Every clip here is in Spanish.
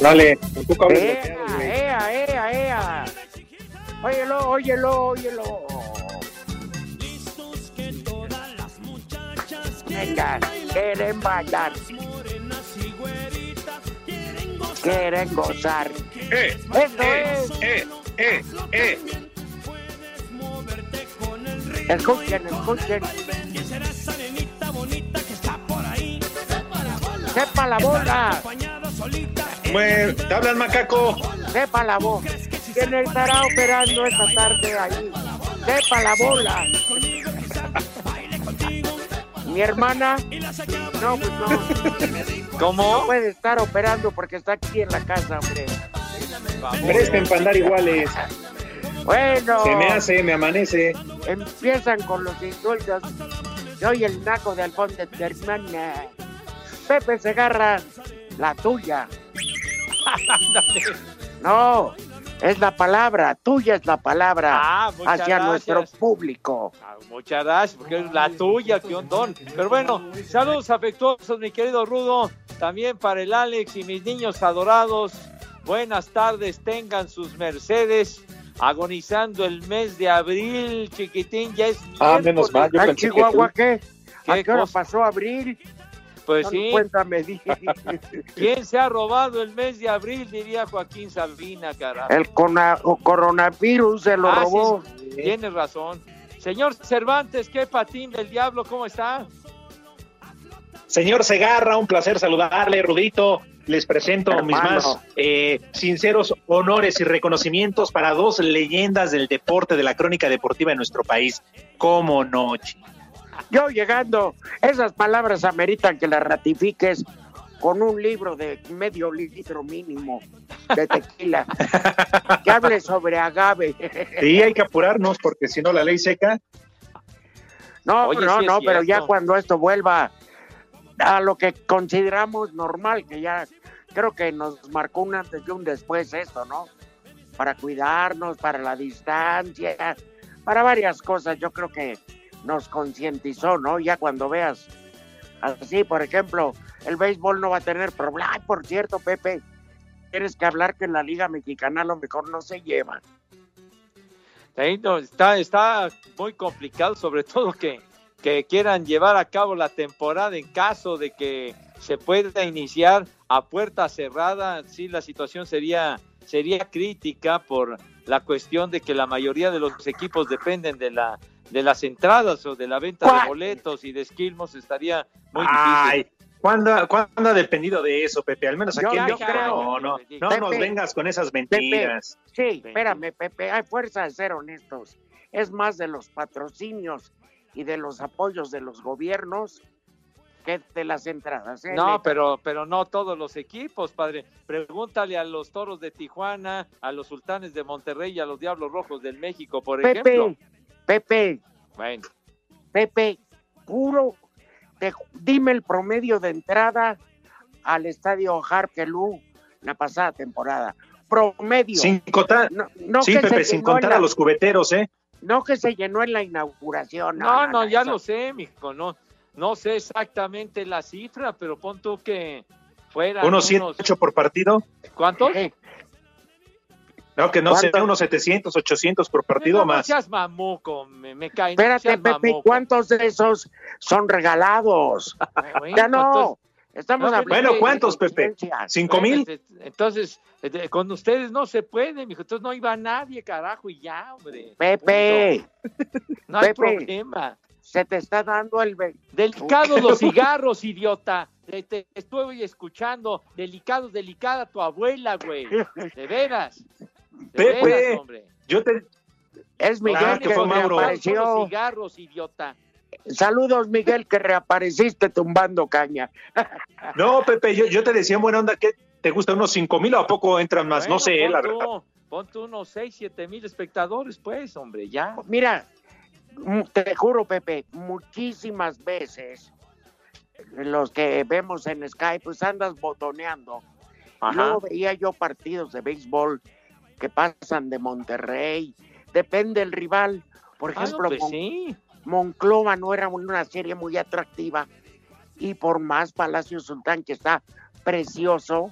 Dale, tú cabres ¡Ea, ea, ea, ea! Óyelo, óyelo, óyelo. Venga, quieren bailar. Quieren gozar. Eh, Esto eh, es. eh, eh, eh. Escuchen, escuchen. Sepa la bola, Bueno, te hablan macaco. sepa la bola. ¿Quién estará operando esta tarde ahí? Sepa la bola. Mi hermana, no, pues no. ¿Cómo? No puede estar operando porque está aquí en la casa, hombre. Presten para andar iguales. Bueno, Se me hace, me amanece. empiezan con los insultos. Soy el naco de Alfonso de tu hermana. Pepe Segarra, la tuya. No, es la palabra, tuya es la palabra Ah, hacia nuestro público. Ah, Muchas gracias, porque es la tuya, que don. Pero bueno, saludos afectuosos, mi querido Rudo. También para el Alex y mis niños adorados. Buenas tardes, tengan sus mercedes. Agonizando el mes de abril, chiquitín, ya es. Ah, menos mal, yo ¿Ay, pensé que Chihuahua qué? ¿A ¿Qué qué hora pasó abril? Pues sí, cuenta, me dije. ¿quién se ha robado el mes de abril? Diría Joaquín Sabina, carajo. El coronavirus se lo Ah, sí, robó. Tienes razón. Señor Cervantes, ¿qué patín del diablo? ¿Cómo está? Señor Segarra, un placer saludarle, Rudito. Les presento mis más eh, sinceros honores y reconocimientos para dos leyendas del deporte, de la crónica deportiva de nuestro país. ¿Cómo no? Yo llegando, esas palabras ameritan que las ratifiques con un libro de medio litro mínimo de tequila que hable sobre agave. Sí, hay que apurarnos porque si no la ley seca. No, Oye, no, sí no, pero ya cuando esto vuelva a lo que consideramos normal, que ya creo que nos marcó un antes y un después esto, ¿no? Para cuidarnos, para la distancia, para varias cosas, yo creo que nos concientizó, ¿no? Ya cuando veas así, por ejemplo, el béisbol no va a tener problema. Ay, por cierto, Pepe, tienes que hablar que en la Liga Mexicana a lo mejor no se lleva. Está, está muy complicado, sobre todo que, que quieran llevar a cabo la temporada en caso de que se pueda iniciar a puerta cerrada. Sí, la situación sería, sería crítica por la cuestión de que la mayoría de los equipos dependen de la de las entradas o de la venta de boletos y de esquilmos estaría muy Ay, difícil. ¿cuándo, ¿cuándo ha dependido de eso, Pepe? Al menos aquí Yo- en yo México. creo. No, no, no Pepe. nos vengas con esas mentiras. Sí, espérame, Pepe, hay fuerza de ser honestos. Es más de los patrocinios y de los apoyos de los gobiernos que de las entradas. ¿eh? No, pero, pero no todos los equipos, padre. Pregúntale a los toros de Tijuana, a los sultanes de Monterrey y a los diablos rojos del México, por ejemplo. Pepe, Bueno, Pepe, puro te- dime el promedio de entrada al estadio Harkelú la pasada temporada. Promedio. Sin contar, No, no sí, que se Pepe, sin llenó contar en la- a los cubeteros, ¿eh? No que se llenó en la inauguración. No, no, ya eso. lo sé, mijo, no, no sé exactamente la cifra, pero pon tú que fueran Unos 7, unos- 8 por partido. ¿Cuántos? Eh, No, que no sé, ¿Cuánto? unos 700, 800 por partido no, o no más. seas mamuco, me, me cae. no Espérate, Pepe, mamuco. ¿cuántos de esos son regalados? Bueno, ya no. entonces- Estamos No, hablando Bueno, ¿cuántos, Pepe? ¿Cinco mil? Entonces, eh, con ustedes no se puede, mijo. Entonces no iba nadie, carajo, y ya, hombre. Pepe, Punto. No hay Pepe. problema. se te está dando el... Delicados los cigarros, idiota. Te, te estoy escuchando. Delicados, delicada tu abuela, güey. De veras. Pepe. veras, hombre. Yo te. Es Miguel Ah, que fue reapareció. cigarros, idiota. Saludos, Miguel, que reapareciste tumbando caña. No, Pepe, yo, yo te decía en buena onda que te gusta unos 5 mil o a poco entran más. Bueno, no sé, pon la tú- verdad. Pon tú unos 6, 7 mil espectadores, pues, hombre, ya. Mira, mm, te juro, Pepe, muchísimas veces los que vemos en Skype, pues andas botoneando. Luego veía yo partidos de béisbol que pasan de Monterrey. Depende el rival. Por Ah, ejemplo, pues Mon- sí. Monclova no era una serie muy atractiva. Y por más Palacio Sultán, que está precioso,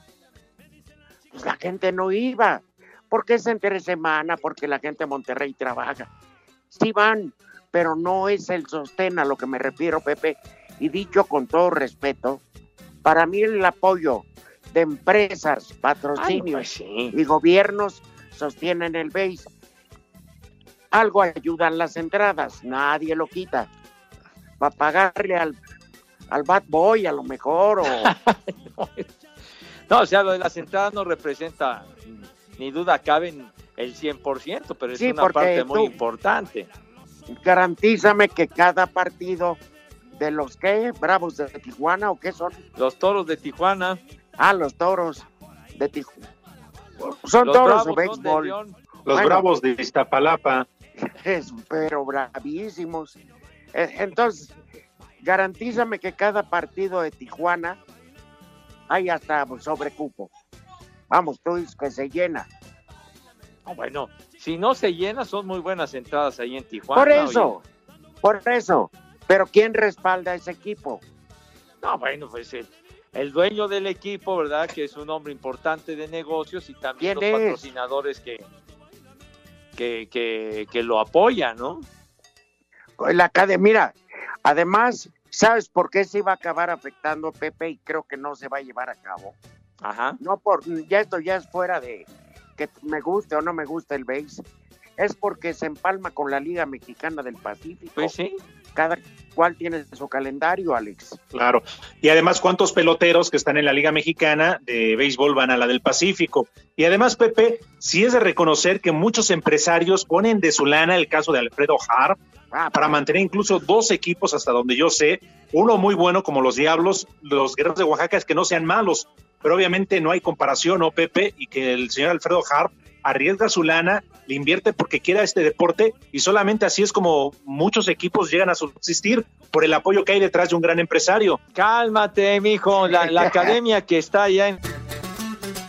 pues la gente no iba. Porque es entre semana, porque la gente de Monterrey trabaja. Sí van, pero no es el sostén a lo que me refiero, Pepe. Y dicho con todo respeto, para mí el apoyo de empresas, Ah, patrocinios pues sí. y gobiernos sostienen el BASE. Algo ayudan las entradas, nadie lo quita. Va a pagarle al, al Bad Boy a lo mejor, o No, o sea, lo de las entradas no representa, ni duda cabe en el 100%, pero es Sí, una parte muy importante. garantízame que cada partido de los que, Bravos de Tijuana o qué son, Los toros de Tijuana, ah, los toros de Tijuana. Son los toros béisbol. Los Bueno. bravos de Iztapalapa. es- pero bravísimos. Eh, Entonces, garantízame que cada partido de Tijuana hay hasta sobrecupo. Vamos, tú dices que se llena. No, bueno, si no se llena, son muy buenas entradas ahí en Tijuana. Por eso, oye. por eso. Pero ¿quién respalda a ese equipo? No, bueno, pues el, dueño del equipo, ¿verdad? Que es un hombre importante de negocios y también los patrocinadores que, que, que, que lo apoyan, ¿no? La academia, mira, además, ¿sabes por qué se iba a acabar afectando Pepe? Y creo que no se va a llevar a cabo. Ajá. No por, ya esto ya es fuera de que me guste o no me guste el base. Es porque se empalma con la Liga Mexicana del Pacífico. Pues sí. Cada cual tiene su calendario, Alex. Claro. Y además, ¿cuántos peloteros que están en la Liga Mexicana de béisbol van a la del Pacífico? Y además, Pepe, sí es de reconocer que muchos empresarios ponen de su lana el caso de Alfredo Harp Ah, para mantener incluso dos equipos hasta donde yo sé, uno muy bueno como los Diablos, los Guerreros de Oaxaca, es que no sean malos, pero obviamente no hay comparación, ¿no, Pepe? Y que el señor Alfredo Harp arriesga su lana, le invierte porque quiera este deporte y solamente así es como muchos equipos llegan a subsistir por el apoyo que hay detrás de un gran empresario. Cálmate, mijo. La, la academia que está allá en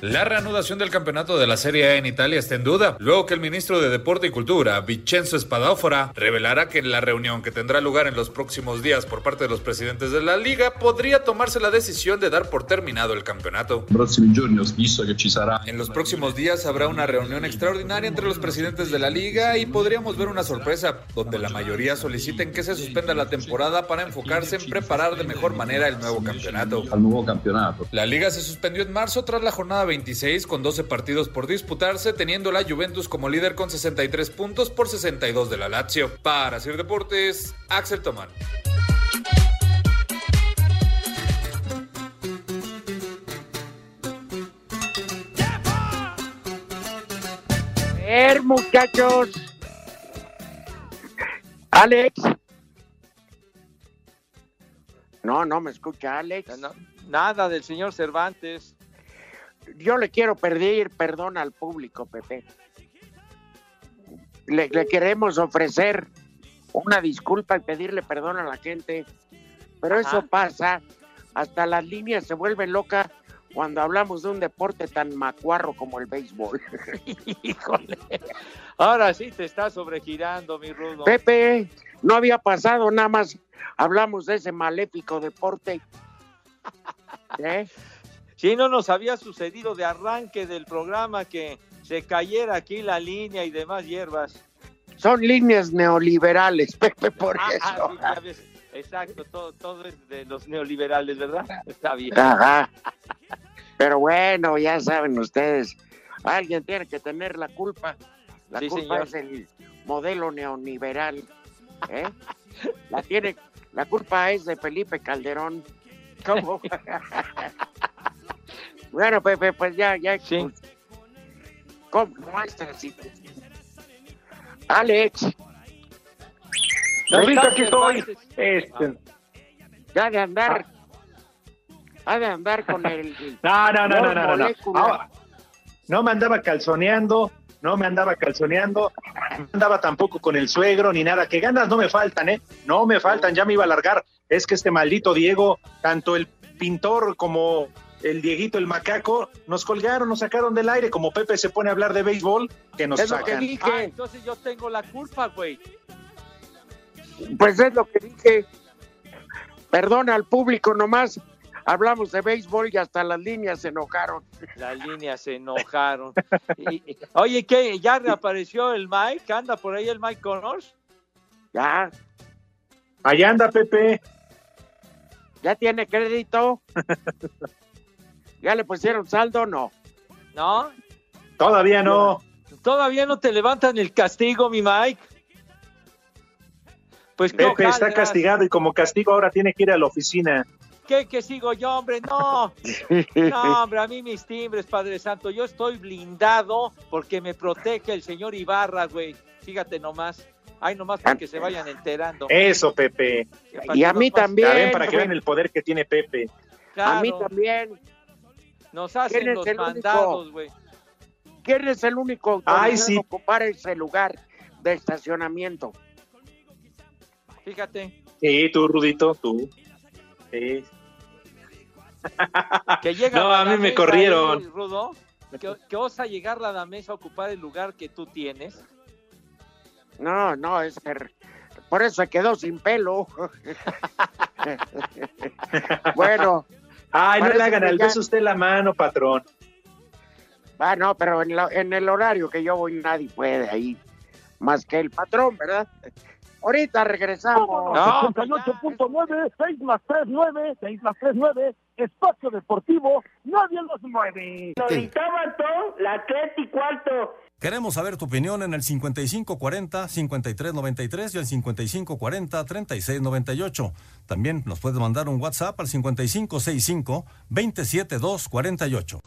La reanudación del campeonato de la Serie A en Italia está en duda, luego que el ministro de Deporte y Cultura, Vincenzo Spadafora, revelará que en la reunión que tendrá lugar en los próximos días por parte de los presidentes de la liga, podría tomarse la decisión de dar por terminado el campeonato. En los próximos días habrá una reunión extraordinaria entre los presidentes de la liga y podríamos ver una sorpresa, donde la mayoría soliciten que se suspenda la temporada para enfocarse en preparar de mejor manera el nuevo campeonato. La liga se suspendió en marzo tras la jornada 26 con 12 partidos por disputarse, teniendo la Juventus como líder con 63 puntos por 62 de la Lazio. Para Sir Deportes, Axel Tomán. ver, muchachos. Alex. No, no me escucha Alex. No, nada del señor Cervantes. Yo le quiero pedir perdón al público, Pepe. Le, le queremos ofrecer una disculpa y pedirle perdón a la gente Pero eso pasa, hasta las líneas se vuelven locas cuando hablamos de un deporte tan macuarro como el béisbol. Híjole. Ahora sí te está sobregirando, mi Rudo. Pepe, no había pasado, nada más hablamos de ese maléfico deporte. ¿Eh? Sí, no nos había sucedido de arranque del programa que se cayera aquí la línea y demás hierbas. Son líneas neoliberales, Pepe, por Ah, eso. ah, sí, ya ves. Exacto, todo, todo es de los neoliberales, ¿verdad? Está bien. Ajá. Pero bueno, ya saben ustedes, alguien tiene que tener la culpa. La Sí, culpa señor. es el modelo neoliberal. ¿eh? La tiene, la culpa es de Felipe Calderón. ¿Cómo? bueno, Pepe, pues ya, ya. pues, ¿Cómo? No, esta sí. Alex. Ahorita aquí estoy. Este, Ya de andar. Ha de andar con el. No, no, no, no, no, no. no. Ah, no me andaba calzoneando, no me andaba calzoneando, no andaba tampoco con el suegro ni nada. Que ganas no me faltan, ¿eh? No me faltan, ya me iba a largar. Es que este maldito Diego, tanto el pintor como el Dieguito, el macaco, nos colgaron, nos sacaron del aire. Como Pepe se pone a hablar de béisbol, que nos Es lo que sacan. dije. Ah, entonces yo tengo la culpa, güey. Pues es lo que dije. Perdona al público nomás. Hablamos de béisbol y hasta las líneas se enojaron. Las líneas se enojaron. Y- y- oye, ¿qué? ¿Ya reapareció el Mike? ¿Anda por ahí el Mike Connors? Ya, Allá anda Pepe. ya tiene crédito. ¿Ya le pusieron saldo? No. ¿No? Todavía no. ¿Todavía no te levantan el castigo, mi Mike? Pues Pepe está castigado y como castigo ahora tiene que ir a la oficina. ¿Qué que sigo yo, hombre? No. No, hombre, a mí mis timbres, Padre Santo. Yo estoy blindado porque me protege el señor Ibarra, güey. Fíjate nomás. Ay, nomás para que se vayan enterando. Eso, Pepe. Y a mí también. Para que vean el poder que tiene Pepe. A mí también. Nos hacen ¿Quién es los el único? mandados, güey. ¿Quién es el único Ay, autorizado sí. a ocupar ese lugar de estacionamiento? Fíjate. Sí, tú, Rudito, tú. Sí. Que llega No, a mí me corrieron. ahí, Rudo, que, que osa llegar la mesa a ocupar el lugar que tú tienes. No, no, es que por eso se quedó sin pelo. bueno, Ay, no le hagan al ya- beso usted la mano, patrón. ah, no, pero en, la- en el horario que yo voy nadie puede ahí, más que el patrón, ¿verdad? Ahorita regresamos. No, 88.9, 6 más 3, 9, 6 más 3, 9, espacio deportivo, nadie los mueve. la Atleti cuarto. Queremos saber tu opinión en el 5540-5393 y el 5540-3698. También nos puedes mandar un WhatsApp al 5565-27248.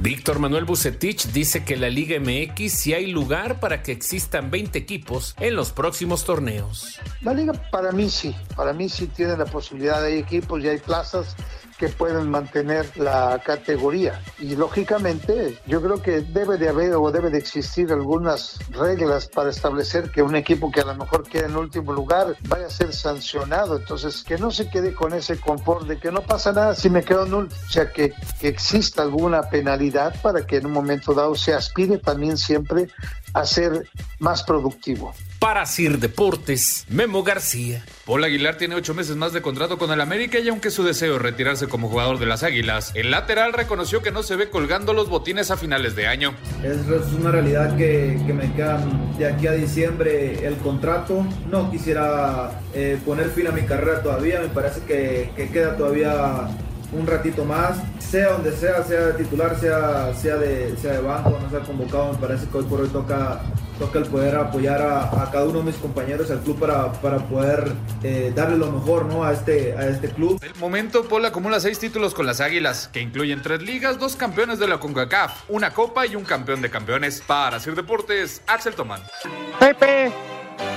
Víctor Manuel Bucetich dice que la Liga MX sí hay lugar para que existan 20 equipos en los próximos torneos. La liga para mí sí, para mí sí tiene la posibilidad, hay equipos y hay plazas que pueden mantener la categoría. Y lógicamente yo creo que debe de haber o debe de existir algunas reglas para establecer que un equipo que a lo mejor queda en último lugar vaya a ser sancionado. Entonces que no se quede con ese confort de que no pasa nada si me quedo en. O sea, que, que exista alguna penalidad para que en un momento dado se aspire también siempre a ser más productivo. Para Sir Deportes, Memo García. Paul Aguilar tiene ocho meses más de contrato con el América y aunque su deseo es retirarse como jugador de las Águilas, el lateral reconoció que no se ve colgando los botines a finales de año. Es una realidad que, que me quedan de aquí a diciembre el contrato. No quisiera eh, poner fin a mi carrera todavía, me parece que, que queda todavía un ratito más, sea donde sea, sea de titular, sea, sea, de, sea de banco, no sea convocado, me parece que hoy por hoy toca, toca el poder apoyar a, a cada uno de mis compañeros, al club para, para poder eh, darle lo mejor ¿no? a, este, a este club. El momento, Paul acumula seis títulos con las Águilas, que incluyen tres ligas, dos campeones de la CONCACAF, una copa y un campeón de campeones. Para Sir Deportes, Axel Tomán. Pepe,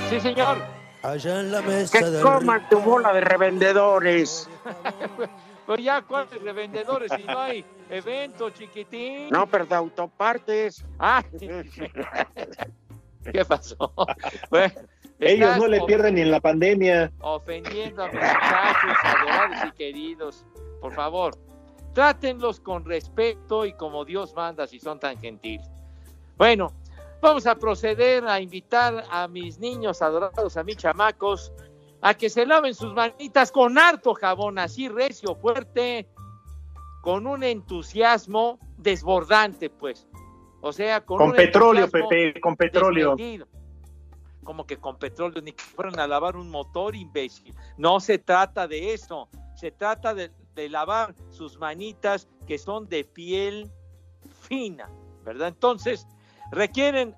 Sí, señor. Allá en la mesa que del coman tu bola de revendedores. Pues ya, ¿cuántos revendedores? Si no hay evento, chiquitín. No, pero de autopartes. Ah, ¿qué pasó? Bueno, Ellos no le pierden ni en la pandemia. ofendiendo a mis muchachos, adorados y queridos. Por favor, trátenlos con respeto y como Dios manda si son tan gentiles. Bueno, vamos a proceder a invitar a mis niños adorados, a mis chamacos, a que se laven sus manitas con harto jabón, así recio, fuerte, con un entusiasmo desbordante, pues. O sea, con, Con petróleo, Pepe, con petróleo. desmedido. Como que con petróleo, ni que fueran a lavar un motor, imbécil. No se trata de eso. Se trata de, de lavar sus manitas que son de piel fina, ¿verdad? Entonces, requieren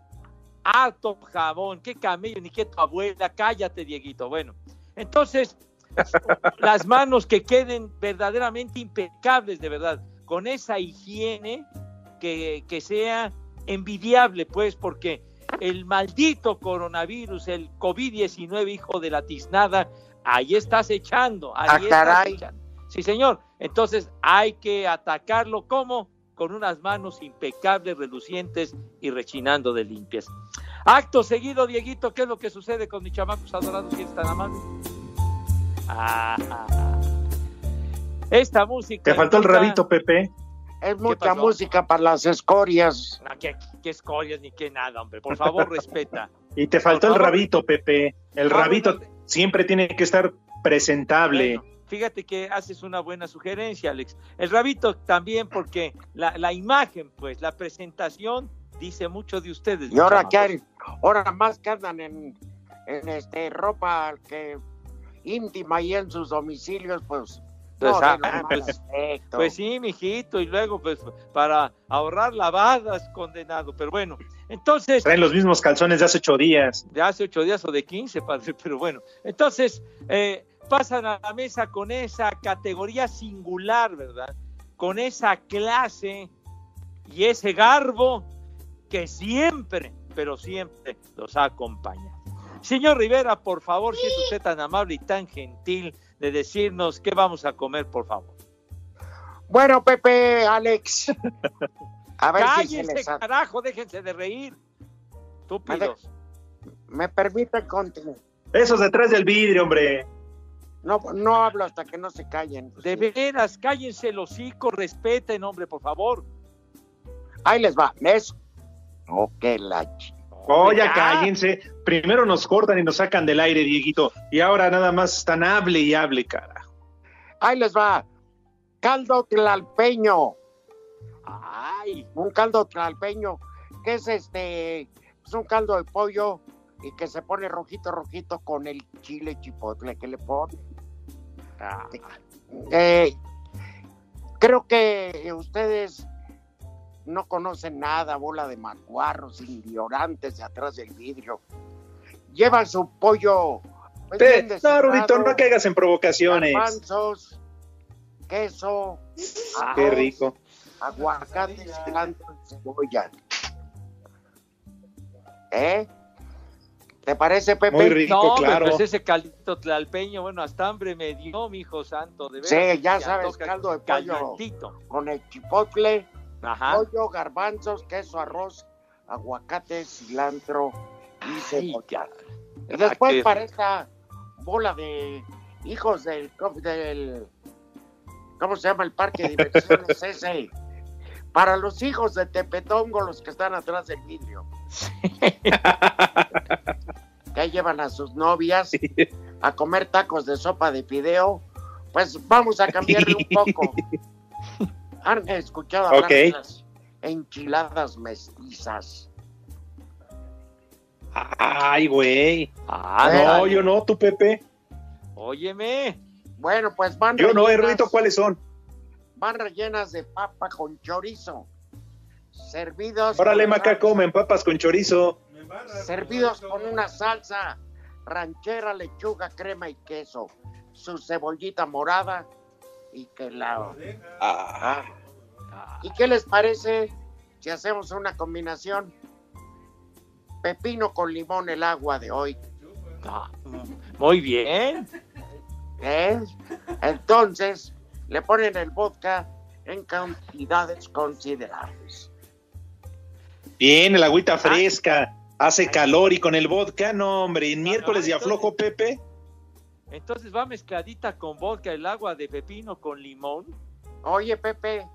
harto jabón. ¿Qué camello? Ni que tu abuela. Cállate, Dieguito. Bueno, entonces, las manos que queden verdaderamente impecables, de verdad, con esa higiene que, que sea envidiable, pues, porque el maldito coronavirus, el COVID-19, hijo de la tiznada, ahí estás echando. Ahí Ah, estás caray. echando. Sí, señor. Entonces hay que atacarlo como con unas manos impecables, relucientes y rechinando de limpias. Acto seguido, Dieguito, ¿qué es lo que sucede con mis chamacos adorados y es tan amable? Ah, ah, ah. Esta música. Te faltó el rabito, Pepe. Es mucha pasó? música para las escorias. Ah, ¿Qué, qué escorias ni qué nada, hombre. Por favor, respeta. Y te faltó el rabito, Pepe. El rabito siempre tiene que estar presentable. Bueno, fíjate que haces una buena sugerencia, Alex. El rabito también, porque la, la imagen, pues, la presentación dice mucho de ustedes. Y ahora que hay, ahora más que andan en, en este ropa que íntima y en sus domicilios, pues. Pues, no, ah, pues. Pues sí, mijito, y luego, pues, para ahorrar lavadas, condenado. Pero bueno, entonces, Traen los mismos calzones de hace ocho días. de hace ocho días o de quince, padre, pero bueno. Entonces, eh, pasan a la mesa con esa categoría singular, ¿verdad? Con esa clase y ese garbo que siempre, pero siempre los ha acompañado. Señor Rivera, por favor, si es usted tan amable y tan gentil de decirnos qué vamos a comer, por favor. Bueno, Pepe, Alex. A ver si se les carajo, déjense de reír. Estúpidos. me permiten continuar. Esos detrás del vidrio, hombre. No, no hablo hasta que no se callen. De veras, cállense el hocico, respeten, hombre, por favor. Ahí les va. ¿Ves? Oh, qué la ch- Oh, ya ya. cállense. Primero nos cortan y nos sacan del aire, Dieguito. Y ahora nada más están hable y hable, cara. Ahí les va. Caldo tlalpeño. Ay, Un caldo tlalpeño. Que es este. Es un caldo de pollo y que se pone rojito, rojito con el chile chipotle que le pone. ah, Eh, creo que ustedes no conocen nada, bola de macuarros, ignorantes de atrás del vidrio. Llevan su pollo. pues, Te- bien no, Rudito, no caigas en provocaciones. garbanzos, queso, Qué rico. aguacate, cilantro y cebolla. ¿Eh? ¿Te parece, Pepe? Muy rico, no, claro. pues ese caldito tlalpeño, bueno, hasta hambre me dio, mi hijo santo, de veras. Sí, ya sabes, caldo de pollo. calientito. Con el chipotle, Ajá. pollo, garbanzos, queso, arroz, aguacate, cilantro y cebolla. Y después qué para esta bola de hijos del, del ¿cómo se llama el parque de diversiones ese? Para los hijos de Tepetongo, los que están atrás del vidrio. que llevan a sus novias a comer tacos de sopa de fideo. Pues vamos a cambiarle un poco. ¿Han escuchado hablar Ok. de las enchiladas mestizas? Ay, güey. Ah, no, dale. yo no, tú, Pepe. Óyeme. Bueno, pues van Yo no, rellenas- Rudito, ¿cuáles son? van rellenas de papa con chorizo. Servidos Órale, Maca, comen papas con chorizo. servidos con una salsa ranchera, lechuga, crema y queso, su cebollita morada y que la... Ah, ¿Y qué les parece si hacemos una combinación? Pepino con limón, el agua de hoy. Ah, muy bien. ¿eh? Entonces, le ponen el vodka en cantidades considerables. bien, el agüita fresca. Hace calor y con el vodka, no, hombre. Y miércoles y aflojo, Pepe. Entonces va mezcladita con vodka, el agua de pepino con limón. Oye, Pepe,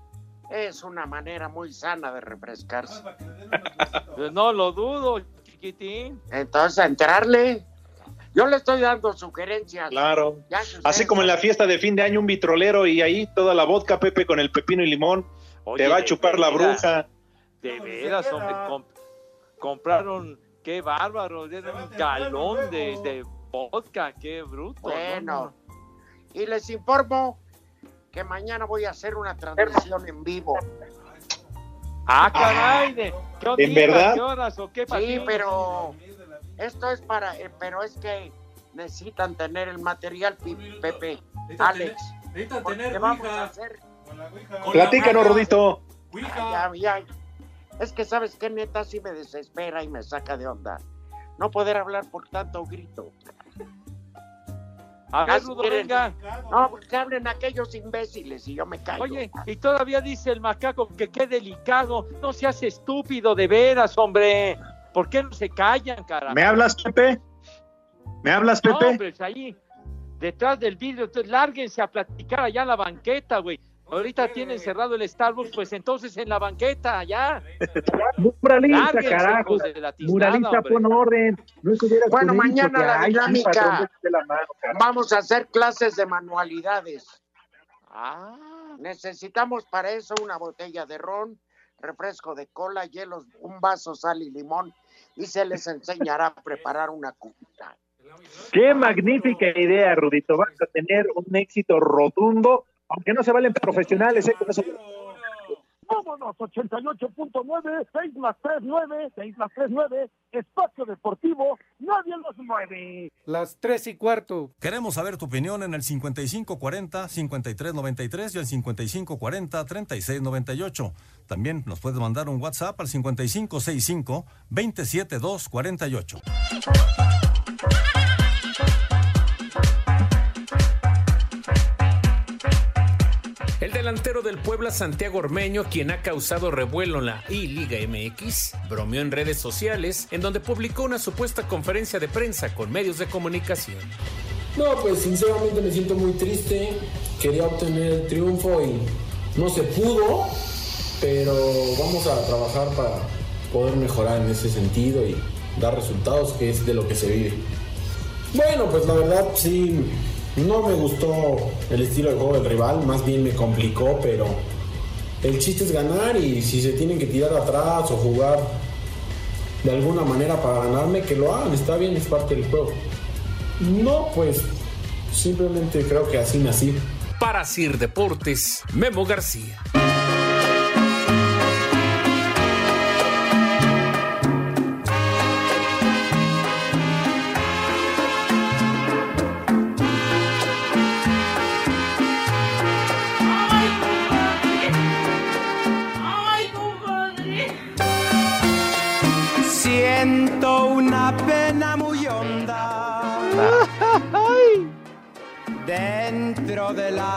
es una manera muy sana de refrescarse. Pues no lo dudo, chiquitín. Entonces, a entrarle. Yo le estoy dando sugerencias. Claro. Así como en la fiesta de fin de año, un vitrolero y ahí toda la vodka, Pepe, con el pepino y limón. Oye, te va a chupar la bruja. De veras, hombre. com- compraron, qué bárbaro, era un galón de, de vodka, qué bruto. ¿no? Bueno, y les informo que mañana voy a hacer una transmisión en vivo. Ah, caray, de, ¿qué ¿En verdad? ¿Qué horas o qué Sí, pero esto es para, eh, pero es que necesitan tener el material, Pepe, Alex. Porque vamos a hacer. Platícanos, Rodito. Ya, ya. Es que sabes qué neta sí me desespera y me saca de onda. No poder hablar por tanto grito. A ver, Rudo, venga. No, porque hablen aquellos imbéciles y yo me callo. Oye, y todavía dice el macaco que qué delicado. No seas estúpido, de veras, hombre. ¿Por qué no se callan, carajo? ¿Me hablas, Pepe? ¿Me hablas, No, Pepe? hombre, ahí, detrás del vidrio, entonces, lárguense a platicar allá en la banqueta, güey. Ahorita tienen cerrado el Starbucks, pues entonces en la banqueta, allá. Muralista, carajo. Muralista, hombre. pon orden. No Bueno, mañana la dinámica. la mano. Vamos a hacer clases de manualidades. Ah, Necesitamos para eso una botella de ron, refresco de cola, hielos, un vaso, sal y limón y se les enseñará a preparar una cubita. Qué magnífica idea, Rudito. Vas a tener un éxito rotundo, aunque no se valen profesionales. ¿eh? Con eso- Vámonos, 88.9, 6 más 3, 9, 6 más 3, 9, espacio deportivo, nadie los mueve. Las tres y cuarto. Queremos saber tu opinión en el 5540-5393 y el 5540-3698. También nos puedes mandar un WhatsApp al 5565-27248. Delantero del Puebla, Santiago Ormeño, quien ha causado revuelo en la I-Liga MX, bromeó en redes sociales, en donde publicó una supuesta conferencia de prensa con medios de comunicación. No, pues sinceramente me siento muy triste. Quería obtener el triunfo y no se pudo, pero vamos a trabajar para poder mejorar en ese sentido y dar resultados, que es de lo que se vive. Bueno, pues la verdad sí, no me gustó el estilo de juego del rival, más bien me complicó, pero el chiste es ganar y si se tienen que tirar atrás o jugar de alguna manera para ganarme, que lo hagan, está bien, es parte del juego. No, pues simplemente creo que así nací. Para Sir Deportes, Memo García.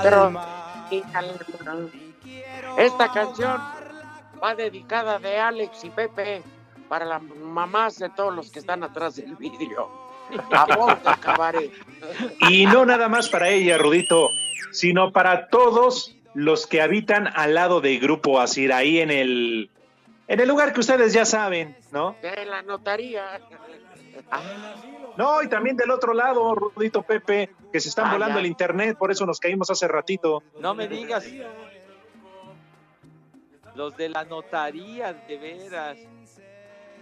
Pero, esta canción va dedicada de Alex y Pepe para las mamás de todos los que están atrás del vidrio. A cabaret. Y no nada más para ella, Rudito, sino para todos los que habitan al lado de Grupo Asir, ahí en el, en el lugar que ustedes ya saben, ¿no? De la notaría. No, y también del otro lado, Rudito Pepe, que se están Ah, volando ya. el internet, por eso nos caímos hace ratito. No me digas. Los de la notaría, de veras.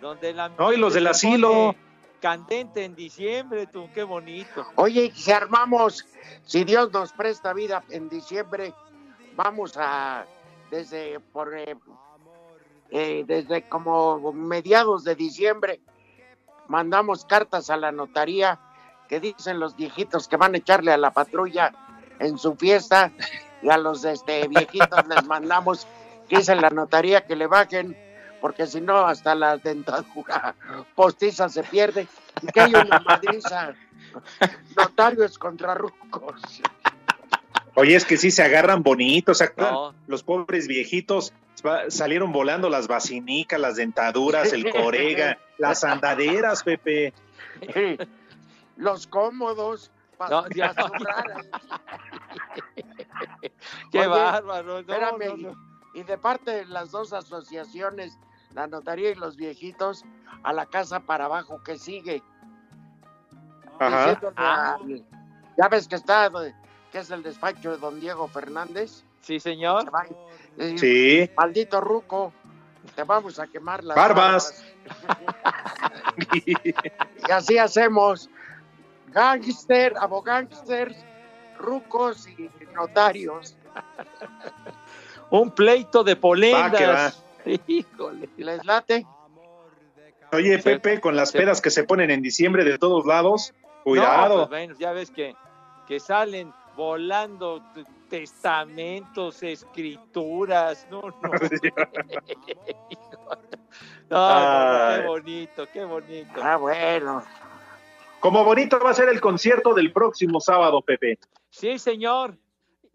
Donde la No, y los del asilo. Candente en diciembre, tú, qué bonito. Oye, si armamos, si Dios nos presta vida en diciembre, vamos a, desde, por, eh, eh, desde como mediados de diciembre, mandamos cartas a la notaría que dicen los viejitos que van a echarle a la patrulla en su fiesta y a los este, viejitos les mandamos que dicen la notaría que le bajen porque si no hasta la dentadura postiza se pierde y que hay una madriza notarios contra rucos Oye, es que sí se agarran bonitos. No. Los pobres viejitos salieron volando las basinicas, las dentaduras, el corega, las andaderas, Pepe. Los cómodos. para No, ya no. zurrar. Qué Oye, bárbaro. No, espérame, no, y- no. Y de parte de las dos asociaciones, la notaría y los viejitos, a la casa para abajo que sigue. Ajá. Al- ya ves que está, que es el despacho de don Diego Fernández. Sí, señor. Se va- eh, Sí. Maldito ruco, te vamos a quemar las Barbas. Y así hacemos. Gangster, abogánsters, rucos y notarios. Un pleito de Va, que va. polendas. Híjole. ¿Les late? Oye, Pepe, con las pedas que se ponen en diciembre de todos lados, cuidado. No, pues, ya ves que, que salen volando testamentos, escrituras. No, no. No, no, qué bonito, qué bonito. Ah, bueno. Como bonito va a ser el concierto del próximo sábado, Pepe. Sí, señor.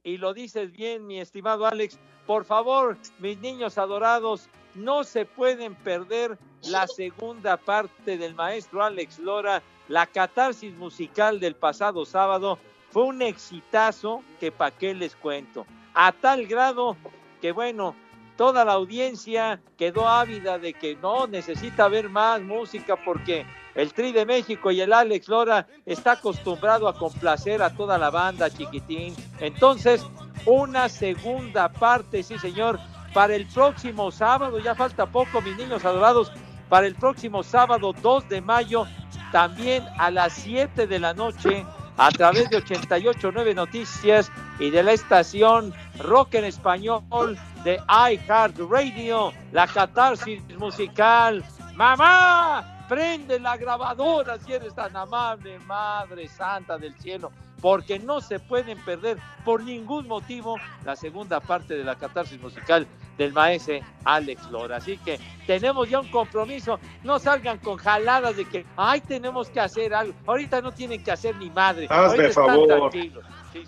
Y lo dices bien, mi estimado Alex. Por favor, mis niños adorados, no se pueden perder la segunda parte del maestro Alex Lora. La catarsis musical del pasado sábado fue un exitazo que pa' qué les cuento. A tal grado que, bueno, toda la audiencia quedó ávida de que no necesita ver más música porque el Tri de México y el Alex Lora está acostumbrado a complacer a toda la banda, chiquitín. Entonces, una segunda parte, sí señor, para el próximo sábado, ya falta poco, mis niños adorados, para el próximo sábado 2 de mayo, también a las 7 de la noche, a través de 88.9 Noticias y de la estación Rock en Español de iHeartRadio, la catarsis musical. ¡Mamá! Prende la grabadora si eres tan amable, Madre Santa del Cielo, porque no se pueden perder por ningún motivo la segunda parte de la catarsis musical del maese Alex Lora. Así que tenemos ya un compromiso. No salgan con jaladas de que, ay, tenemos que hacer algo. Ahorita no tienen que hacer ni madre. Hazme favor. tranquilos. Sí,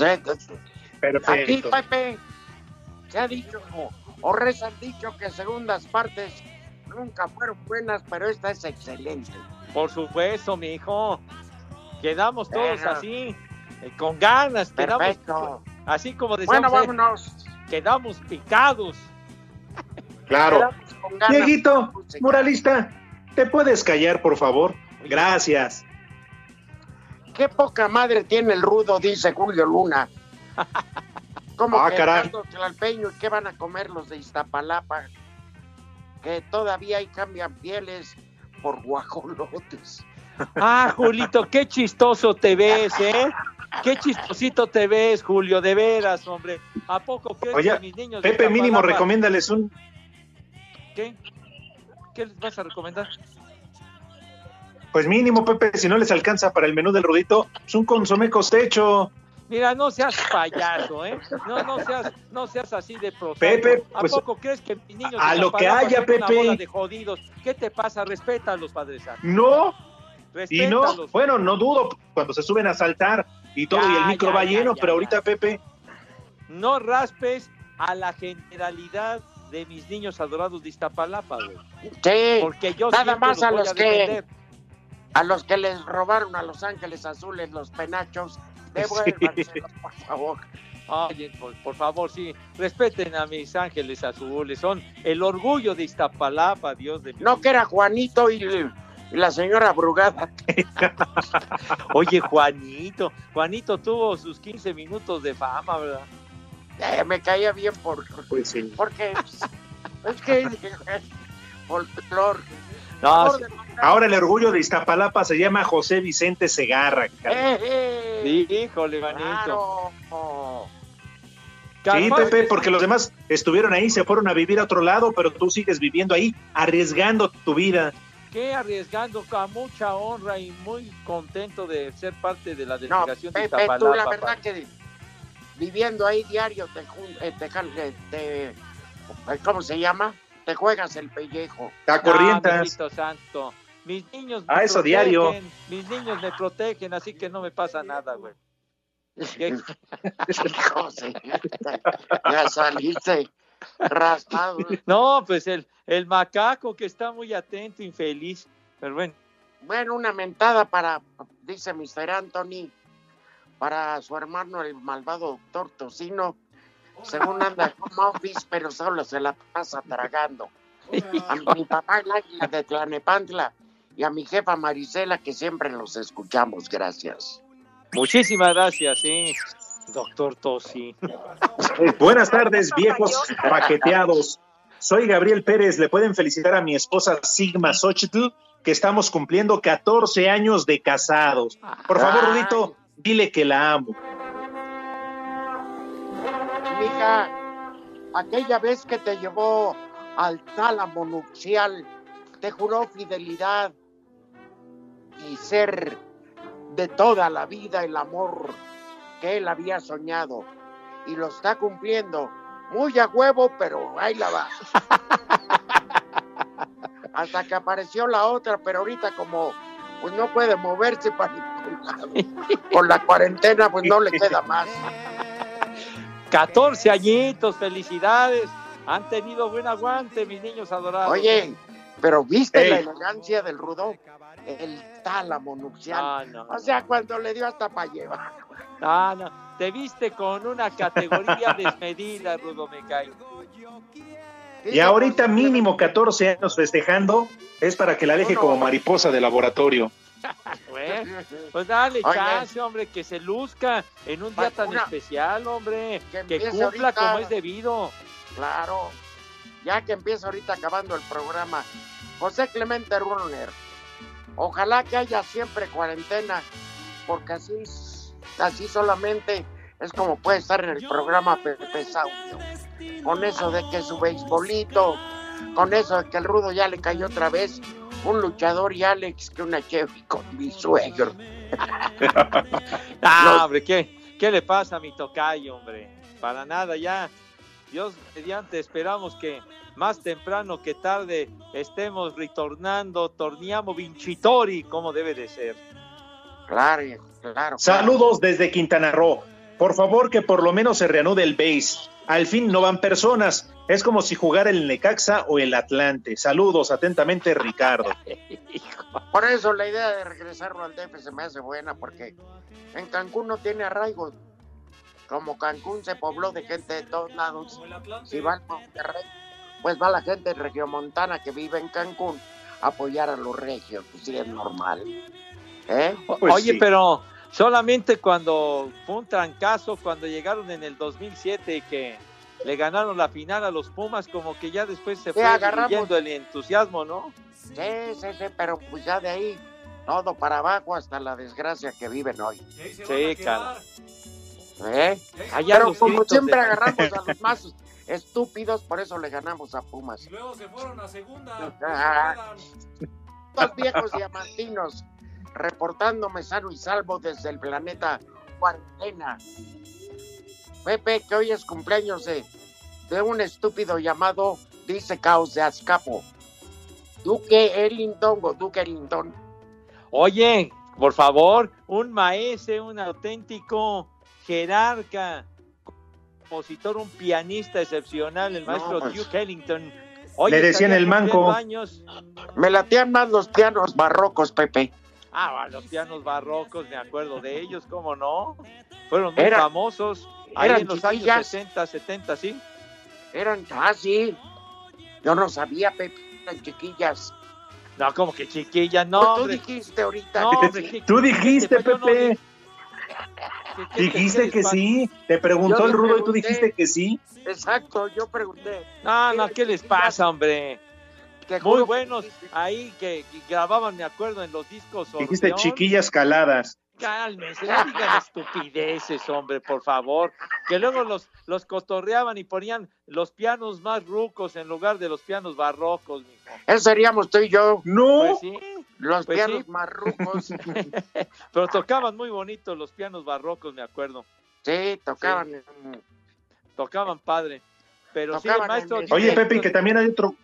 eh, Aquí, Perfecto. Pepe, se ha dicho, o, o rezan dicho que segundas partes nunca fueron buenas, pero esta es excelente. Por supuesto, mi hijo. Quedamos todos así, eh, con ganas, quedamos Perfecto. así como decíamos, Bueno, eh, vámonos. quedamos picados. Claro. Quedamos. Dieguito, muralista, ¿te puedes callar, por favor? Gracias. Qué poca madre tiene el rudo, dice Julio Luna. ¿Cómo Ah, que caray. qué van a comer los de Iztapalapa? Que todavía ahí cambian pieles por guajolotes. Ah, Julito, qué chistoso te ves, ¿eh? Qué chistosito te ves, Julio, de veras, hombre. ¿A poco crees Oye, que mis niños Pepe, mínimo Iztapalapa- recomiéndales un. ¿Qué? ¿Qué les vas a recomendar? Pues mínimo, Pepe, si no les alcanza para el menú del Rudito, es un consomé costecho. Mira, no seas payaso, ¿eh? No, no seas, no seas así de prosaico. Pepe, ¿A pues, poco crees que mis niños a lo que haya, son una Pepe. bola de jodidos? ¿Qué te pasa? Respeta a los padres santos. No, y no, Respétalos. bueno, no dudo cuando se suben a saltar y todo y el micro ya, va ya, lleno, ya, pero ya. ahorita, Pepe, No raspes a la generalidad de mis niños adorados de Iztapalapa, güey. Sí, Porque yo nada más a voy los que defender. a los que les robaron a Los Ángeles Azules los penachos, por favor. Oye, por, por favor, sí, respeten a mis ángeles azules, son el orgullo de Iztapalapa, Dios de mi No que era Juanito y, y la señora Brugada. Oye, Juanito, Juanito tuvo sus 15 minutos de fama, ¿verdad? Eh, me caía bien por pues sí. porque es que folclor. No, sí. Ahora el orgullo de Iztapalapa se llama José Vicente Segarra. Eh, eh, híjole, claro. Sí, Pepe, que- porque los demás estuvieron ahí, se fueron a vivir a otro lado, pero tú sigues viviendo ahí, arriesgando tu vida. que arriesgando con mucha honra y muy contento de ser parte de la No, delegación de Pepe, tú la verdad que viviendo ahí diario te, jun- eh, te, eh, te- ¿cómo se llama? Te juegas el pellejo. A No, corrientas. mijito santo. Mis niños Ah, eso diario. Mis niños me protegen, así que no me pasa nada, güey. Sí, ya saliste. Raspado. No, pues el, el macaco que está muy atento, infeliz. Pero bueno. Bueno, una mentada para, dice Mr. Anthony, para su hermano el malvado doctor Tocino, según anda como office, pero solo se la pasa tragando. A mi papá el águila de Tlanepantla y a mi jefa Marisela, que siempre los escuchamos. Gracias. Muchísimas gracias, sí, doctor Tosi. Buenas tardes, viejos paqueteados. Soy Gabriel Pérez. Le pueden felicitar a mi esposa Sigma Xochitl, que estamos cumpliendo 14 años de casados. Por favor, Rudito, dile que la amo. Mija, aquella vez que te llevó al tálamo nupcial, te juró fidelidad y ser de toda la vida el amor que él había soñado. Y lo está cumpliendo. Muy a huevo, pero ahí la va. Hasta que apareció la otra, pero ahorita como pues no puede moverse para ningún lado. Con la cuarentena pues no le queda más. 14 añitos, felicidades. Han tenido buen aguante, mis niños adorados. Oye, pero ¿viste la elegancia del rudo? El tálamo nupcial. Ah, no, o sea, cuando le dio hasta para llevar. Ah, no. Te viste con una categoría desmedida, Rudo, me cae. Y ahorita mínimo 14 años festejando es para que la deje como mariposa de laboratorio. Pues dale Oye. chance, hombre, que se luzca en un día tan Una- especial, hombre. Que cumpla ahorita. como es debido. Claro. Ya que empieza ahorita acabando el programa. José Clemente Runner. Ojalá que haya siempre cuarentena, porque así, así solamente es como puede estar en el programa Pepe Saudio. Con eso de que su beisbolito, con eso de que el rudo ya le cayó otra vez, un luchador y Alex que una Chevy con mi suegro. Ah, hombre, ¿qué, ¿qué le pasa a mi tocayo, hombre? Para nada, ya. Dios mediante, esperamos que más temprano que tarde estemos retornando, torniamo vincitori, como debe de ser. Claro, claro. Saludos desde Quintana Roo. Por favor, que por lo menos se reanude el base. Al fin no van personas. Es como si jugara el Necaxa o el Atlante. Saludos atentamente, Ricardo. Por eso la idea de regresarlo al DF se me hace buena, porque en Cancún no tiene arraigo. Como Cancún se pobló de gente de todos lados, si va al Monterrey, pues va la gente de Regiomontana que vive en Cancún a apoyar a los regios, pues sí es normal. ¿Eh? Pues Oye, sí. pero solamente cuando fue un trancazo, cuando llegaron en el 2007 y que le ganaron la final a los Pumas, como que ya después se Sí, fue agarramos. diluyendo el entusiasmo, ¿no? Sí, sí, sí, pero pues ya de ahí, todo para abajo hasta la desgracia que viven hoy. Sí, cara. ¿Eh? Allá Pero como gritos siempre de- agarramos a los más estúpidos, por eso le ganamos a Pumas. Luego se fueron a segunda. Ah. Dos viejos diamantinos reportándome sano y salvo desde el planeta Cuarentena. Pepe, que hoy es cumpleaños de, de un estúpido llamado Dice Caos de Azcapo. Duque Ellington o Duque Ellington. Oye, por favor, un maese, un auténtico jerarca, compositor, un pianista excepcional, el maestro pues. Duke Ellington. Le decían el manco. años. Me latían más los pianos barrocos, Pepe. Ah, los pianos barrocos, me acuerdo de ellos, ¿cómo no? Fueron muy Era- famosos ahí eran en los chiquillas. años 60, 70, ¿sí? Eran casi. Yo no sabía, Pepe, eran chiquillas. No, como que chiquilla, no. Pues tú hombre. dijiste ahorita. No, hombre, ¿qué- Tú dijiste, no Pepe. ¿Qué- qué- Dijiste qué que sí. Te preguntó Yo el rudo y tú dijiste que sí. Exacto, yo pregunté. No, no, ¿qué les pasa, hombre? Muy buenos ahí que, que grababan, me acuerdo, en los discos. Dijiste chiquillas caladas. Cálmense, no digan estupideces, hombre, por favor. Que luego los, los cotorreaban y ponían los pianos más rucos en lugar de los pianos barrocos, mijo. Eso seríamos tú y yo. No. Pues sí, Los Pues pianos sí. marrucos. pero tocaban muy bonitos los pianos barrocos, me acuerdo. sí, tocaban. Tocaban padre. Pero sí, el maestro. el- Oye, Pepe, que también hay otro.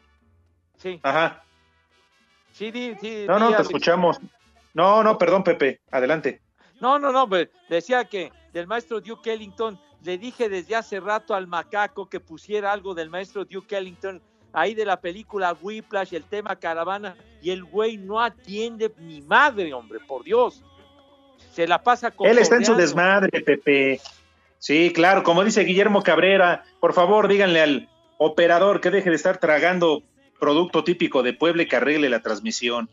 Sí, Ajá. sí, di- sí. No, no, te escuchamos. No, no, perdón, Pepe. Adelante. No, no, no, pues, decía que del maestro Duke Ellington, le dije desde hace rato al macaco que pusiera algo del maestro Duke Ellington ahí de la película Whiplash, el tema Caravana, y el güey no atiende ni madre, hombre, por Dios. Se la pasa con. Él está en su desmadre, Pepe. Sí, claro, como dice Guillermo Cabrera, por favor díganle al operador que deje de estar tragando producto típico de Puebla y que arregle la transmisión.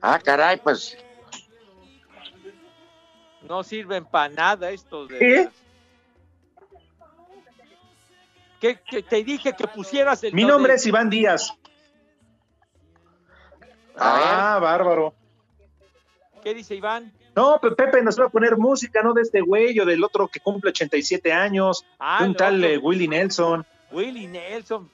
Ah, caray, pues. No sirven para nada estos de. ¿Qué? Que, que te dije que pusieras el. Mi nombre es Iván Díaz. Ah, bárbaro. ¿Qué dice Iván? No, pues Pepe nos va a poner música, no de este güey o del otro que cumple 87 años, Ah, un el tal eh, Willie Nelson. Willie Nelson.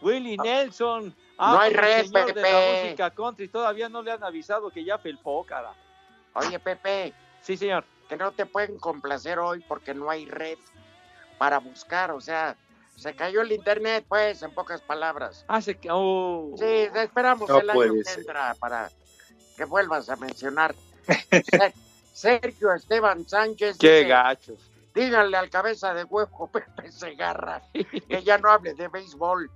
Willie Nelson. Ah, No hay el red, señor de la Pepe. música country. Todavía no le han avisado que ya felpó, cara. Oye, Pepe. Sí, señor. Que no te pueden complacer hoy porque no hay red para buscar. O sea, se cayó el internet, pues, en pocas palabras. Ah, se oh. Sí, esperamos No el año que ser. entra para que vuelvas a mencionar. Ser- Sergio Esteban Sánchez. Qué dice, gachos. Díganle al cabeza de huevo Pepe Segarra que ya no hable de béisbol.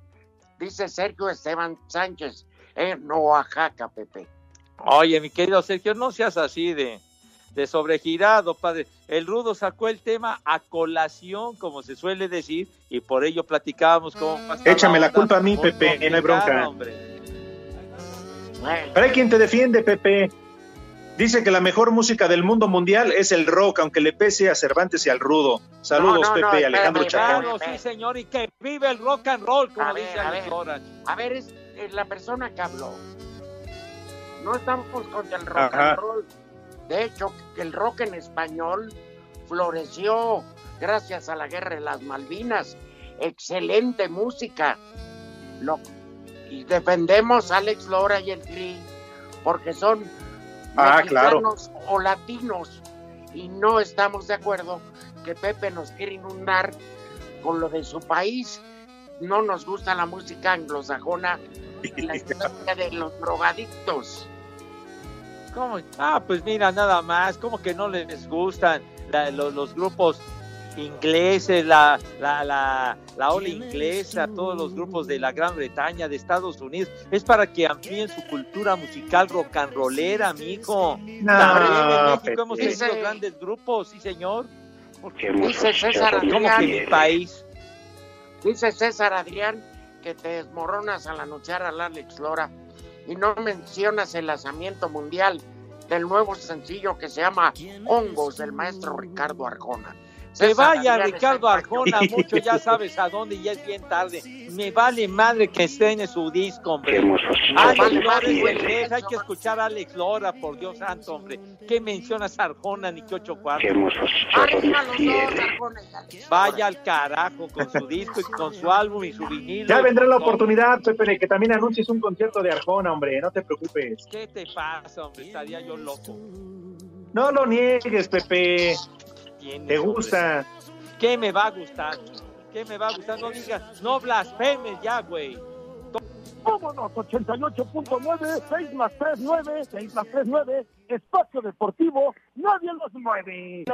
Dice Sergio Esteban Sánchez en Oaxaca, Pepe. Oye, mi querido Sergio, no seas así de, de sobregirado, padre. El Rudo sacó el tema a colación, como se suele decir, y por ello platicábamos cómo a estar Échame la culpa a mí, Pepe, no hay bronca. hombre. Pero hay quien te defiende, Pepe. Dice que la mejor música del mundo mundial es el rock, aunque le pese a Cervantes y al Rudo. Saludos, No, no, no, Pepe y Alejandro Chacón. Claro, sí, señor, y que vive el rock and roll, como A ver, dice a ver. Lora. A ver, es es la persona que habló. No estamos contra el rock Ajá. and roll. De hecho, el rock en español floreció gracias a la guerra de las Malvinas. Excelente música. Lo- y defendemos a Alex Lora y el Tri porque son Ah, claro. mexicanos o latinos. Y no estamos de acuerdo que Pepe nos quiere inundar con lo de su país. No nos gusta la música anglosajona y la historia de los drogadictos. ¿Cómo? Ah, pues mira, nada más, como que no les gustan la- los, los grupos ingleses, la, la, la, la ola inglesa, todos los grupos de la Gran Bretaña, de Estados Unidos. Es para que amplíen su cultura musical rock and rollera, mijo. También en México Pepe. hemos tenido grandes grupos, sí, señor. Dice César Como Adrián, que mi país. dice César Adrián que te desmoronas al anunciar al Alex Lora y no mencionas el lanzamiento mundial del nuevo sencillo que se llama Hongos del maestro Ricardo Arjona. César vaya Ricardo Arjona, mucho ya sabes a dónde y ya es bien tarde. Me vale madre que estrene su disco, hombre. Alex Vale Lora madre, es güey. el rey, hay que escuchar a Alex Lora, por Dios santo, hombre. ¿Qué mencionas a Arjona ni que ocho cuartos? Vaya al carajo con su disco y con su álbum y su vinilo. Ya vendrá la oportunidad, Pepe, de que también anuncies un concierto de Arjona, hombre, no te preocupes. ¿Qué te pasa, hombre? Estaría yo loco. No lo niegues, Pepe. ¿Quién ¿Te gusta? ¿Qué me va a gustar? ¿Qué me va a gustar? No digas, no blasfemes ya, güey. Vámonos, 88.9, 6 más 3, 9, 6 más 3, 9, Espacio Deportivo, nadie los mueve.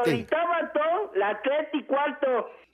la Atleti cuarto.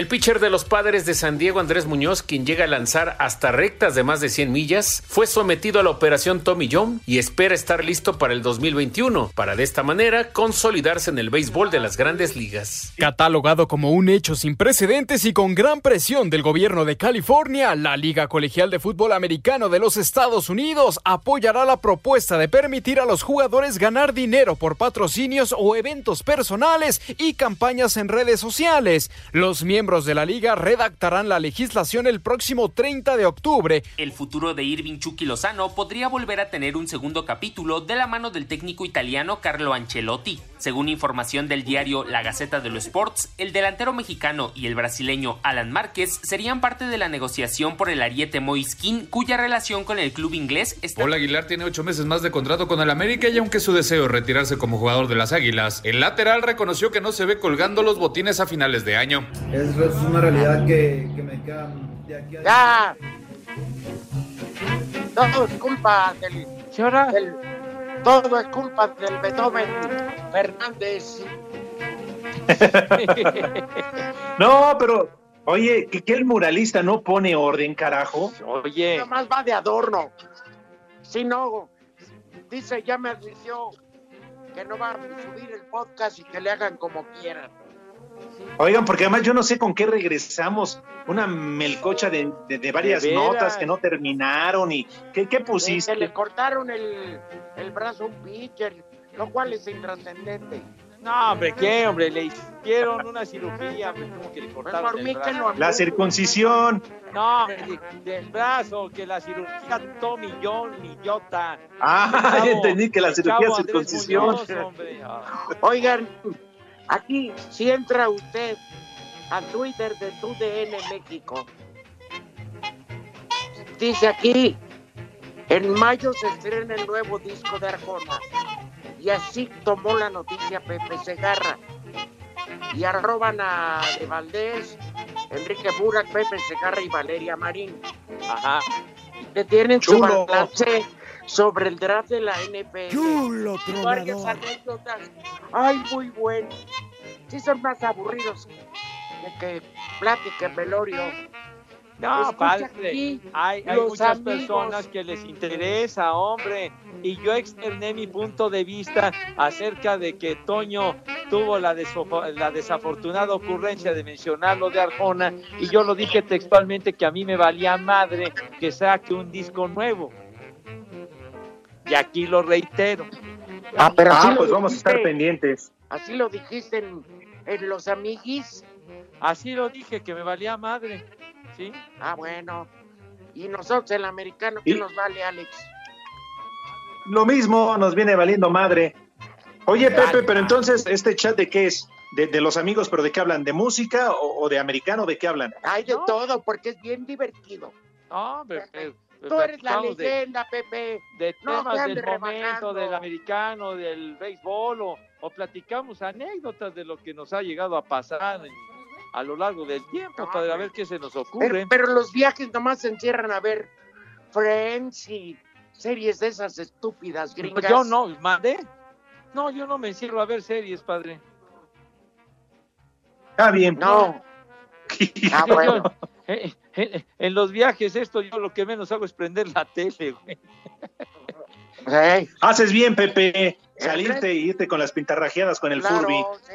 El pitcher de los padres de San Diego, Andrés Muñoz, quien llega a lanzar hasta rectas de más de 100 millas, fue sometido a la operación Tommy John y espera estar listo para el 2021, para de esta manera consolidarse en el béisbol de las grandes ligas. Catalogado como un hecho sin precedentes y con gran presión del gobierno de California, la Liga Colegial de Fútbol Americano de los Estados Unidos apoyará la propuesta de permitir a los jugadores ganar dinero por patrocinios o eventos personales y campañas en redes sociales. Los miembros miembros de la liga redactarán la legislación el próximo 30 de octubre. El futuro de Irving Chucky Lozano podría volver a tener un segundo capítulo de la mano del técnico italiano Carlo Ancelotti. Según información del diario La Gaceta de los Sports, el delantero mexicano y el brasileño Alan Márquez serían parte de la negociación por el ariete Moiskin, cuya relación con el club inglés está... Paul Aguilar tiene ocho meses más de contrato con el América y aunque su deseo es retirarse como jugador de las Águilas, el lateral reconoció que no se ve colgando los botines a finales de año. Es, es una realidad que, que me quedan de aquí a... ¡Ya! Todo es culpa del... del- todo es culpa del Beethoven Fernández. No, pero, oye, que, que el muralista no pone orden, carajo. Oye. Nada más va de adorno. Si no, dice, ya me advirtió que no va a subir el podcast y que le hagan como quieran. Oigan, porque además yo no sé con qué regresamos. Una melcocha de, de- de varias De notas que no terminaron y ¿qué, qué Que pusiste? le cortaron el, el brazo a un pitcher, lo cual es intrascendente. No, hombre, ¿qué, hombre? Le hicieron una cirugía, hombre, como que le cortaron por el brazo. La circuncisión. No, hombre, del brazo, que la cirugía Tommy John y Jota. Ah, El entendí que la cirugía circuncisión. Muñoz, hombre. Oigan, aquí, si entra usted a Twitter de TUDN México, dice aquí, en mayo se estrena el nuevo disco de Arjona. Y así tomó la noticia Pepe Segarra. Y arroban a De Valdés, Enrique Burak, Pepe Segarra y Valeria Marín. Ajá. Que tienen su balance sobre el draft de la NFL. Chulo, Y varias anécdotas. Ay, muy bueno. Sí son más aburridos de que plática en velorio. No, Escucha padre, aquí, hay, muchas amigos. personas que les interesa, hombre. Y yo externé mi punto de vista acerca de que Toño tuvo la, la desafortunada ocurrencia de mencionarlo de Arjona. Y yo lo dije textualmente que a mí me valía madre que saque un disco nuevo. Y aquí lo reitero. Ah, pero Ah, así lo pues vamos a estar pendientes. Así lo dijiste en, en Los Amiguis. Así lo dije, que me valía madre. ¿Sí? Ah, bueno. Y nosotros, el americano, ¿qué Y- nos vale, Alex? Lo mismo nos viene valiendo madre. Oye, Pepe, pero entonces, ¿este chat de qué es? ¿De, de los amigos, pero de qué hablan? ¿De música o, o de americano? ¿De qué hablan? Hay de todo, porque es bien divertido. No, pero, pero- Tú eres la platicamos de- leyenda, Pepe. de temas te del andes momento, rebajando. del americano, del béisbol, o, o platicamos anécdotas de lo que nos ha llegado a pasar en- a lo largo del tiempo, para ver qué se nos ocurre. Pero, pero los viajes nomás se encierran a ver Friends y series de esas estúpidas gringas. Yo no, mandé. No, yo no me encierro a ver series, padre. Está bien. No. Ah, Yo- bueno. yo- eh, eh, en los viajes, esto yo lo que menos hago es prender la tele, güey. Haces bien, Pepe. Salirte e irte con las pintarrajeadas con el Claro, Furby. sí.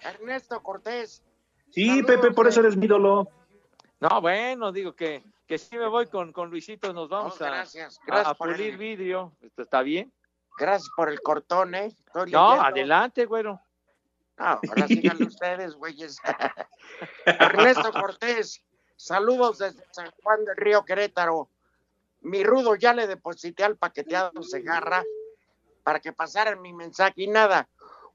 Ernesto Cortés. Sí, Pepe, por eso eres mi ídolo. No, bueno, digo que, que sí me voy con, con Luisito, nos vamos a, gracias, a- gracias a por pulir el- vidrio. ¿Esto está bien? Gracias por el cortón, ¿eh? Estoy No, leyendo. adelante, güero. Ah, ahora síganle ustedes, güeyes. Ernesto Cortés, saludos desde San Juan del Río Querétaro. Mi rudo ya le deposité al paqueteado Segarra para que pasaran mi mensaje y nada.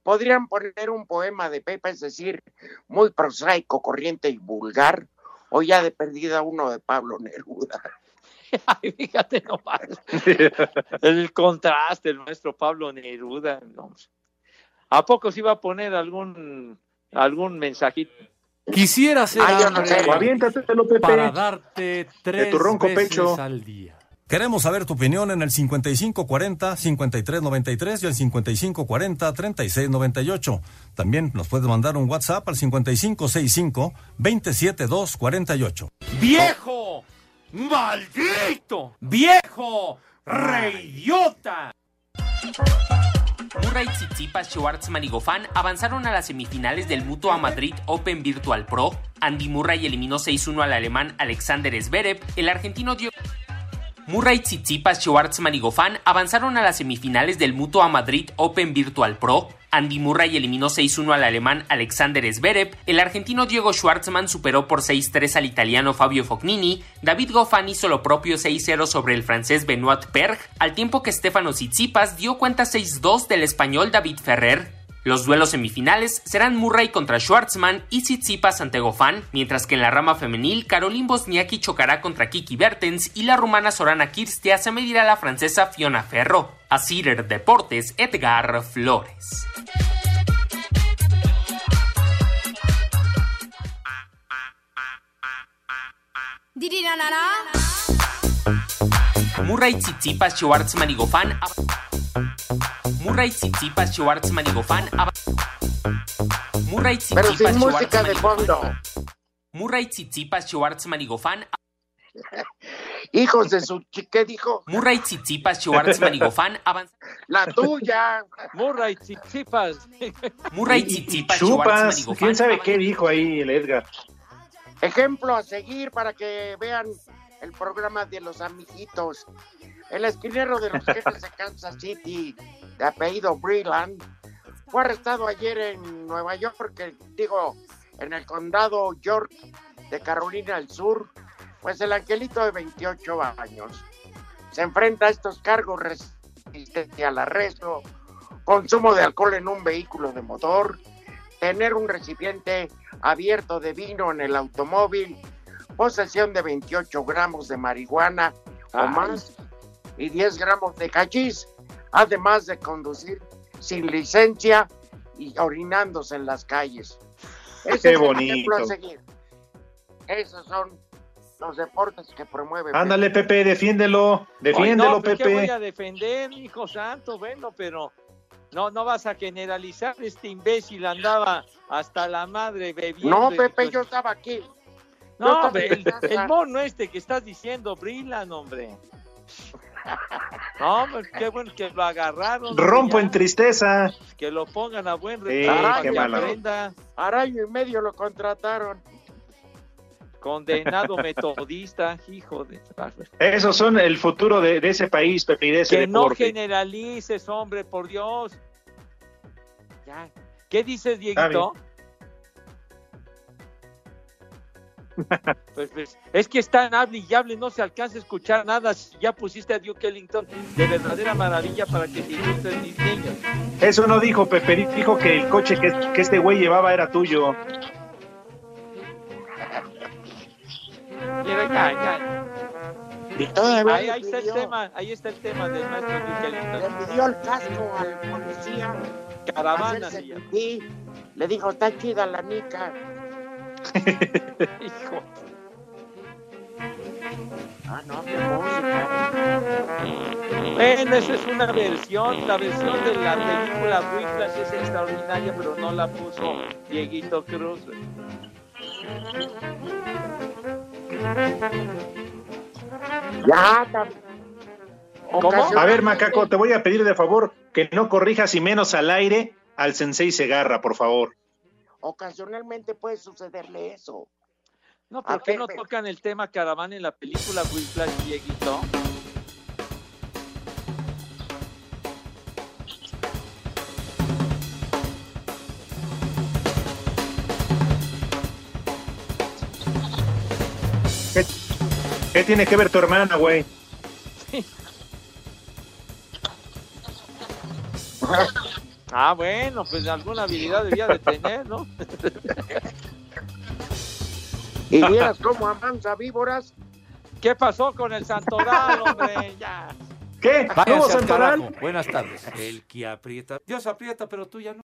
Podrían poner un poema de Pepe, es decir, muy prosaico, corriente y vulgar, o ya de perdida uno de Pablo Neruda. Ay, fíjate nomás. El contraste, el maestro Pablo Neruda. no. ¿A poco se iba a poner algún algún mensajito? Quisiera ser yo no sé. para darte tres tu ronco veces pecho. al día. Queremos saber tu opinión en el 5540-5393 y el 5540-3698. También nos puedes mandar un WhatsApp al 5565-27248. ¡Viejo! ¡Maldito! ¡Viejo! ¡Reidiota! Murray, Tsitsipas, Schwartzman y Goffin avanzaron a las semifinales del Mutua Madrid Open Virtual Pro. Andy Murray eliminó 6-1 al alemán Alexander Zverev. El argentino dio Murray, Tsitsipas, Schwartzman y Goffin avanzaron a las semifinales del Mutua Madrid Open Virtual Pro. Andy Murray eliminó 6-1 al alemán Alexander Zverev, el argentino Diego Schwartzman superó por 6-3 al italiano Fabio Fognini, David Goffin hizo lo propio 6-0 sobre el francés Benoit Perg, al tiempo que Stefano Tsitsipas dio cuenta 6-2 del español David Ferrer. Los duelos semifinales serán Murray contra Schwartzman y Tsitsipas ante Goffin, mientras que en la rama femenil Caroline Bosniaki chocará contra Kiki Bertens y la rumana Sorana Kirstia se medirá a la francesa Fiona Ferro. A Cider Deportes, Edgar Flores. Murray, Tsitsipas, Schwartzman y Goffin Murray, Tsitsipas, Schwartzman y Goffin Murray, Pero Tsitsipas, sin música de fondo. Murray, Tsitsipas, Schwartzman y Goffin Hijos de su ¿qué dijo? Murray, Tsitsipas, Schwartzman y Goffin avanzan. La tuya. Murray, Tsitsipas. Murray, Tsitsipas, y Goffin quién sabe qué dijo ahí el Edgar. Ejemplo a seguir para que vean el programa de los amiguitos. El esquinero de los jefes de Kansas City, de apellido Breland, fue arrestado ayer en Nueva York, porque digo, en el condado York de Carolina del Sur. Pues el angelito de 28 años se enfrenta a estos cargos resistencia al arresto, consumo de alcohol en un vehículo de motor, tener un recipiente abierto de vino en el automóvil, posesión de 28 gramos de marihuana o más y 10 gramos de cachis, además de conducir sin licencia y orinándose en las calles. Ese Qué bonito. ejemplo a seguir. Esos son los deportes que promueve. Ándale, Pepe, defiéndelo. Defiéndelo, Ay, no, ¿pero ¿Qué voy Pepe. a defender, hijo santo? Bueno, pero no, no vas a generalizar. Este imbécil andaba hasta la madre bebiendo. No, Pepe, pues- yo estaba aquí. No, estaba el, el mono este que estás diciendo, Brilan, hombre. No, qué bueno que lo agarraron. Rompo ya. en tristeza. Que lo pongan a buen Sí, retrato para. Araño y medio lo contrataron. Condenado metodista, hijo de... Esos son el futuro de, de ese país, Pepe, y de ese Que no generalices, hombre, por Dios. Ya. ¿Qué dices, Dieguito? Pues, pues, es que están hable y hable, no se alcanza a escuchar nada. Si Ya pusiste a Duke Ellington de verdadera maravilla para que disfruten mis niños. Eso no dijo Pepe, dijo que el coche que, que este güey llevaba era tuyo. Mira, ya, ya. Y todavía Ahí, le ahí está el tema, ahí está el tema del maestro Duke Le Ellington. pidió el casco al policía. Caravana se. Le dijo, está chida la nica. Hijo. Ah, no, qué música. Bueno, esa es una versión. La versión de la película Whiplash es extraordinaria, pero no la puso Dieguito Cruz. Ya, Ocasión- A ver, Macaco, te voy a pedir de favor que no corrijas y menos al aire al Sensei Segarra, por favor. Ocasionalmente puede sucederle eso. No, ¿por A qué ver, no pero- tocan el tema caravana en la película Whiplash, Dieguito? ¿Qué, qué tiene que ver tu hermana, güey? Ah, bueno, pues alguna habilidad debía de tener, ¿no? Y vieras cómo amansa víboras. ¿Qué pasó con el Santoral, hombre? Ya. ¿Qué? Al Santoral? Buenas tardes. El que aprieta. Dios aprieta, pero tú ya no.